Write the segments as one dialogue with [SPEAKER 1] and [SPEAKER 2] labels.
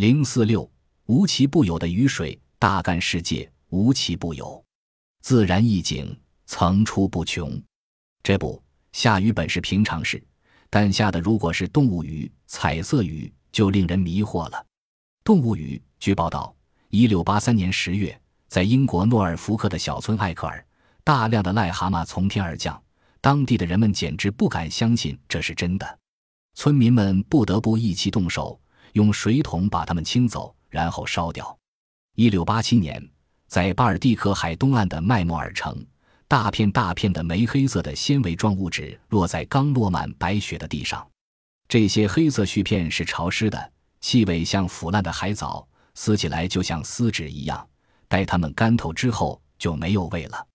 [SPEAKER 1] 零四六无奇不有的雨水，大干世界无奇不有，自然意境层出不穷。这不，下雨本是平常事，但下的如果是动物雨、彩色雨，就令人迷惑了。动物雨，据报道，一六八三年十月，在英国诺尔福克的小村艾克尔，大量的癞蛤蟆从天而降，当地的人们简直不敢相信这是真的，村民们不得不一起动手，用水桶把它们清走，然后烧掉。一六八七年，在巴尔蒂克海东岸的麦莫尔城，大片大片的煤黑色的纤维状物质落在刚落满白雪的地上，这些黑色絮片是潮湿的。气味像腐烂的海藻，撕起来就像撕纸一样。待它们干透之后，就没有味了。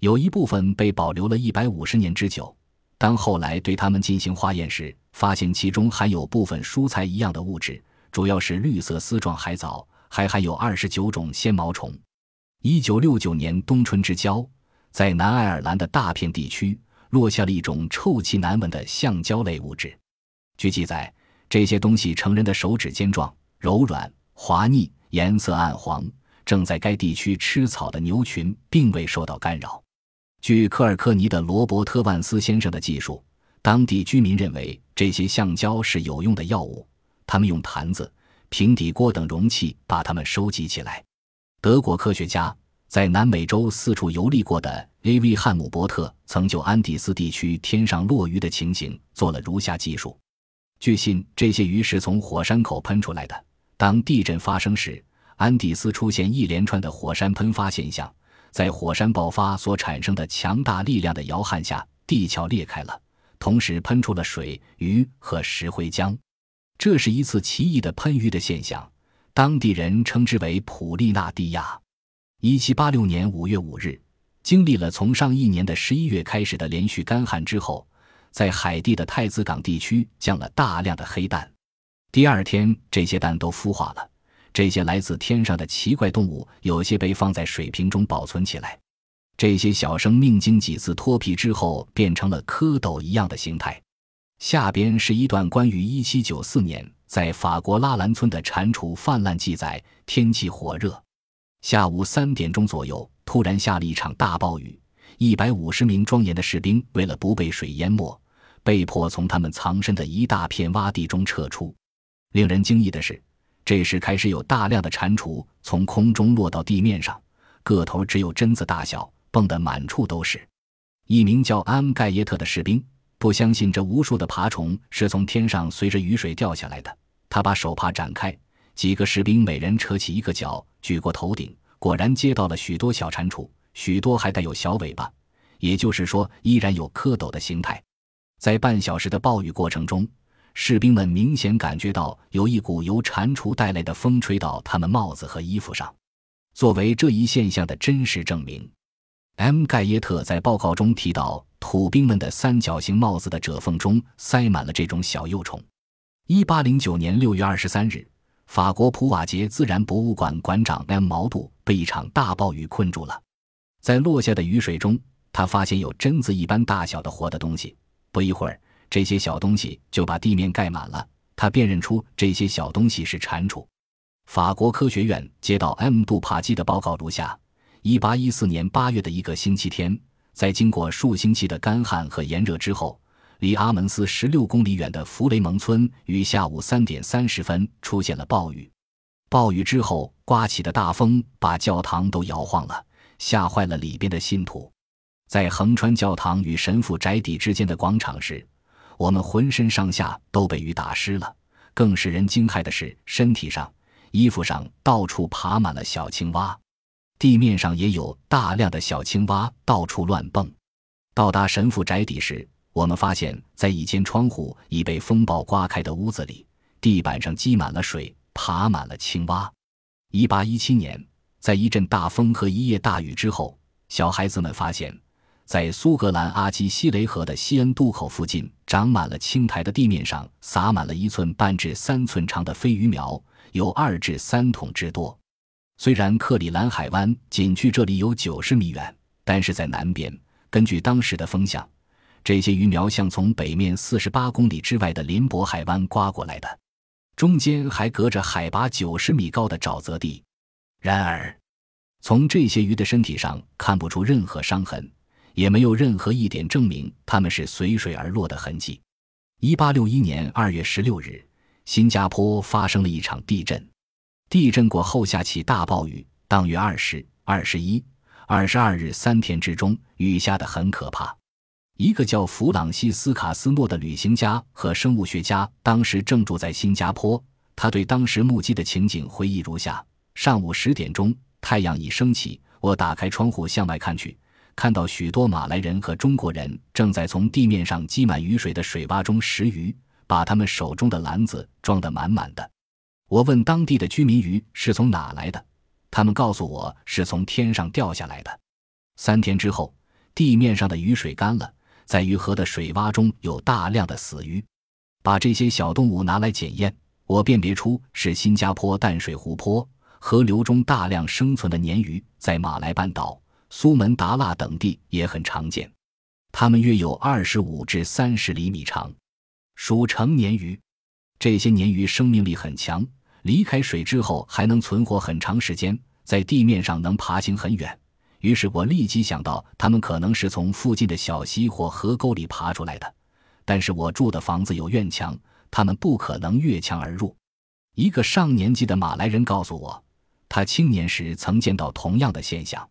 [SPEAKER 1] 有一部分被保留了一百五十年之久。当后来对它们进行化验时，发现其中含有部分蔬菜一样的物质，主要是绿色丝状海藻，还含有二十九种纤毛虫。一九六九年冬春之交，在南爱尔兰的大片地区落下了一种臭气难闻的橡胶类物质。据记载。这些东西成人的手指尖状、柔软、滑腻，颜色暗黄。正在该地区吃草的牛群并未受到干扰。据科尔克尼的罗伯特万斯先生的记述，当地居民认为这些橡胶是有用的药物，他们用坛子、平底锅等容器把它们收集起来。德国科学家在南美洲四处游历过的 A.V. 汉姆伯特曾就安第斯地区天上落鱼的情形做了如下记述。据信，这些鱼是从火山口喷出来的。当地震发生时，安第斯出现一连串的火山喷发现象，在火山爆发所产生的强大力量的摇撼下，地壳裂开了，同时喷出了水、鱼和石灰浆。这是一次奇异的喷鱼的现象，当地人称之为普利纳蒂亚。一七八六年五月五日，经历了从上一年的十一月开始的连续干旱之后。在海地的太子港地区降了大量的黑蛋，第二天这些蛋都孵化了。这些来自天上的奇怪动物，有些被放在水瓶中保存起来。这些小生命经几次脱皮之后，变成了蝌蚪一样的形态。下边是一段关于1794年在法国拉兰村的蟾蜍泛滥记载：天气火热，下午三点钟左右，突然下了一场大暴雨。一百五十名庄严的士兵为了不被水淹没。被迫从他们藏身的一大片洼地中撤出。令人惊异的是，这时开始有大量的蟾蜍从空中落到地面上，个头只有榛子大小，蹦得满处都是。一名叫安盖耶特的士兵不相信这无数的爬虫是从天上随着雨水掉下来的，他把手帕展开，几个士兵每人扯起一个角，举过头顶，果然接到了许多小蟾蜍，许多还带有小尾巴，也就是说，依然有蝌蚪的形态。在半小时的暴雨过程中，士兵们明显感觉到有一股由蟾蜍带来的风吹到他们帽子和衣服上。作为这一现象的真实证明，M. 盖耶特在报告中提到，土兵们的三角形帽子的褶缝中塞满了这种小幼虫。一八零九年六月二十三日，法国普瓦捷自然博物馆馆长 M. 毛杜被一场大暴雨困住了，在落下的雨水中，他发现有榛子一般大小的活的东西。不一会儿，这些小东西就把地面盖满了。他辨认出这些小东西是蟾蜍。法国科学院接到 M. 杜帕基的报告如下：一八一四年八月的一个星期天，在经过数星期的干旱和炎热之后，离阿门斯十六公里远的弗雷蒙村于下午三点三十分出现了暴雨。暴雨之后刮起的大风把教堂都摇晃了，吓坏了里边的信徒。在横穿教堂与神父宅邸之间的广场时，我们浑身上下都被雨打湿了。更使人惊骇的是，身体上、衣服上到处爬满了小青蛙，地面上也有大量的小青蛙到处乱蹦。到达神父宅邸时，我们发现，在一间窗户已被风暴刮开的屋子里，地板上积满了水，爬满了青蛙。一八一七年，在一阵大风和一夜大雨之后，小孩子们发现。在苏格兰阿基西雷河的西恩渡口附近，长满了青苔的地面上，撒满了一寸半至三寸长的飞鱼苗，有二至三桶之多。虽然克里兰海湾仅距这里有九十米远，但是在南边，根据当时的风向，这些鱼苗像从北面四十八公里之外的林伯海湾刮过来的。中间还隔着海拔九十米高的沼泽地。然而，从这些鱼的身体上看不出任何伤痕，也没有任何一点证明他们是随水而落的痕迹。一八六一年二月十六日，新加坡发生了一场地震。地震过后下起大暴雨，当月二十二、十一、二十二日三天之中，雨下得很可怕。一个叫弗朗西斯卡斯诺的旅行家和生物学家当时正住在新加坡，他对当时目击的情景回忆如下：上午十点钟。太阳已升起，我打开窗户向外看去，看到许多马来人和中国人正在从地面上积满雨水的水洼中拾鱼，把他们手中的篮子装得满满的。我问当地的居民鱼是从哪来的，他们告诉我是从天上掉下来的。三天之后，地面上的雨水干了，在鱼河的水洼中有大量的死鱼。把这些小动物拿来检验，我辨别出是新加坡淡水湖泊。河流中大量生存的鲶鱼，在马来半岛、苏门答腊等地也很常见。它们约有二十五至三十厘米长，属成年鱼。这些鲶鱼生命力很强，离开水之后还能存活很长时间，在地面上能爬行很远。于是我立即想到，它们可能是从附近的小溪或河沟里爬出来的。但是我住的房子有院墙，它们不可能越墙而入。一个上年纪的马来人告诉我。他青年时曾见到同样的现象。